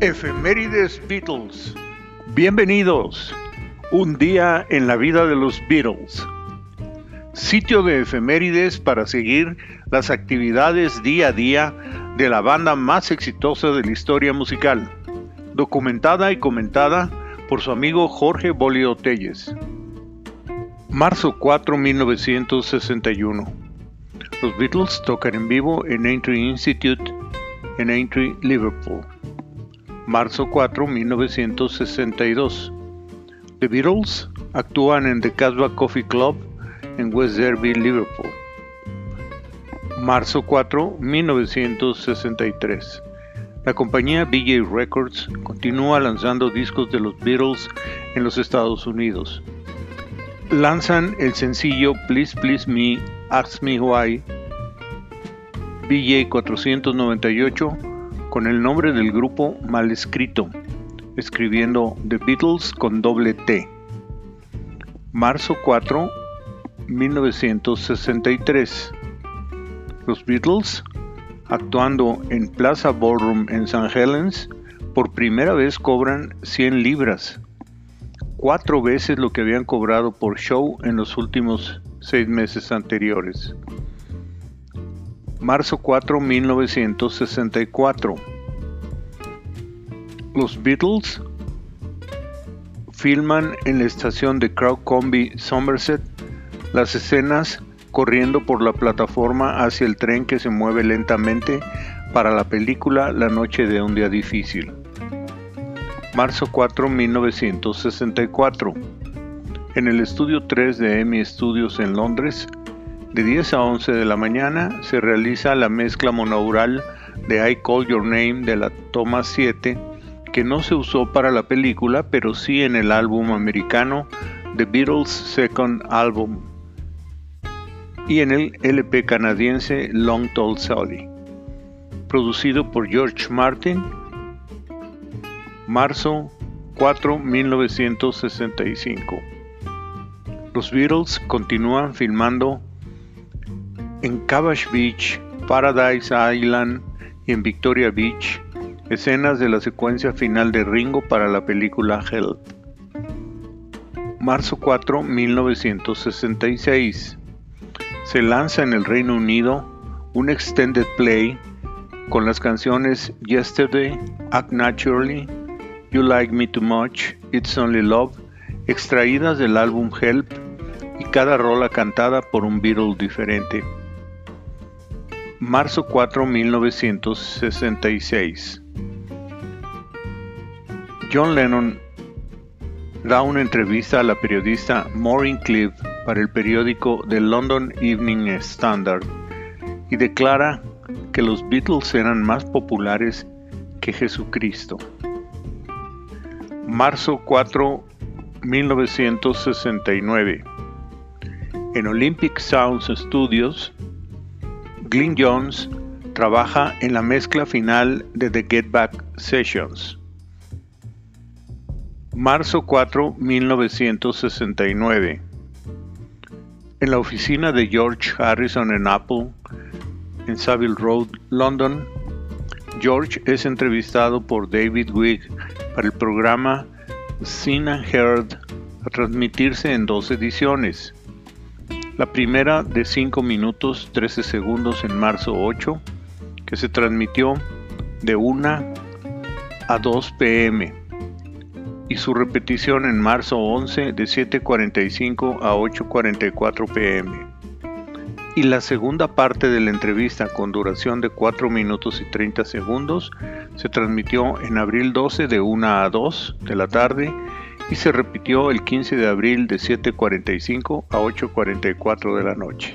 Efemérides Beatles. Bienvenidos. Un día en la vida de los Beatles. Sitio de efemérides para seguir las actividades día a día de la banda más exitosa de la historia musical. Documentada y comentada por su amigo Jorge Bolio Telles. Marzo 4, 1961. Los Beatles tocan en vivo en Aintree Institute en Aintree, Liverpool. Marzo 4, 1962. The Beatles actúan en The Casbah Coffee Club en West Derby, Liverpool. Marzo 4, 1963. La compañía BJ Records continúa lanzando discos de los Beatles en los Estados Unidos. Lanzan el sencillo Please Please Me, Ask Me Why, BJ 498, con el nombre del grupo mal escrito, escribiendo The Beatles con doble T. Marzo 4, 1963. Los Beatles, actuando en Plaza Ballroom en St. Helens, por primera vez cobran 100 libras, cuatro veces lo que habían cobrado por show en los últimos seis meses anteriores. Marzo 4, 1964. Los Beatles filman en la estación de Crowcombe, Somerset, las escenas corriendo por la plataforma hacia el tren que se mueve lentamente para la película La noche de un día difícil. Marzo 4, 1964. En el estudio 3 de EMI Studios en Londres, de 10 a 11 de la mañana se realiza la mezcla monaural de I Call Your Name de la toma 7, que no se usó para la película, pero sí en el álbum americano The Beatles Second Album y en el LP canadiense Long Tall Sally, producido por George Martin, marzo 4, 1965. Los Beatles continúan filmando en Cabbage Beach, Paradise Island y en Victoria Beach, escenas de la secuencia final de Ringo para la película Help. Marzo 4, 1966 se lanza en el Reino Unido un extended play con las canciones Yesterday, Act Naturally, You Like Me Too Much, It's Only Love, extraídas del álbum Help y cada rola cantada por un Beatle diferente. Marzo 4, 1966. John Lennon da una entrevista a la periodista Maureen Cliff para el periódico The London Evening Standard y declara que los Beatles eran más populares que Jesucristo. Marzo 4, 1969. En Olympic Sounds Studios, Glyn Jones trabaja en la mezcla final de The Get Back Sessions. Marzo 4, 1969. En la oficina de George Harrison en Apple, en Savile Road, London, George es entrevistado por David Wigg para el programa Seen and Heard a transmitirse en dos ediciones. La primera de 5 minutos 13 segundos en marzo 8, que se transmitió de 1 a 2 pm y su repetición en marzo 11 de 7.45 a 8.44 pm. Y la segunda parte de la entrevista con duración de 4 minutos y 30 segundos se transmitió en abril 12 de 1 a 2 de la tarde y se repitió el 15 de abril de 7.45 a 8.44 de la noche.